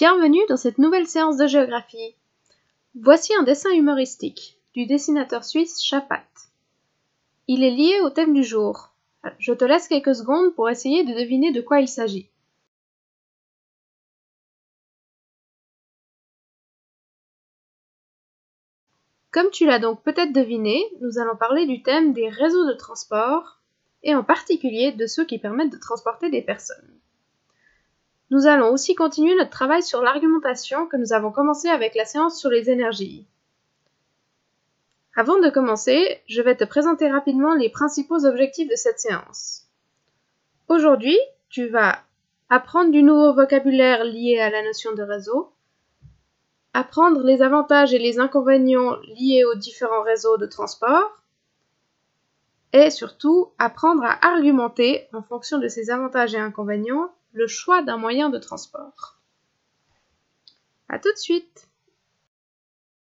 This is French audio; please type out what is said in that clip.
Bienvenue dans cette nouvelle séance de géographie. Voici un dessin humoristique du dessinateur suisse Chapat. Il est lié au thème du jour. Je te laisse quelques secondes pour essayer de deviner de quoi il s'agit. Comme tu l'as donc peut-être deviné, nous allons parler du thème des réseaux de transport, et en particulier de ceux qui permettent de transporter des personnes. Nous allons aussi continuer notre travail sur l'argumentation que nous avons commencé avec la séance sur les énergies. Avant de commencer, je vais te présenter rapidement les principaux objectifs de cette séance. Aujourd'hui, tu vas apprendre du nouveau vocabulaire lié à la notion de réseau, apprendre les avantages et les inconvénients liés aux différents réseaux de transport, et surtout apprendre à argumenter en fonction de ces avantages et inconvénients le choix d'un moyen de transport. À tout de suite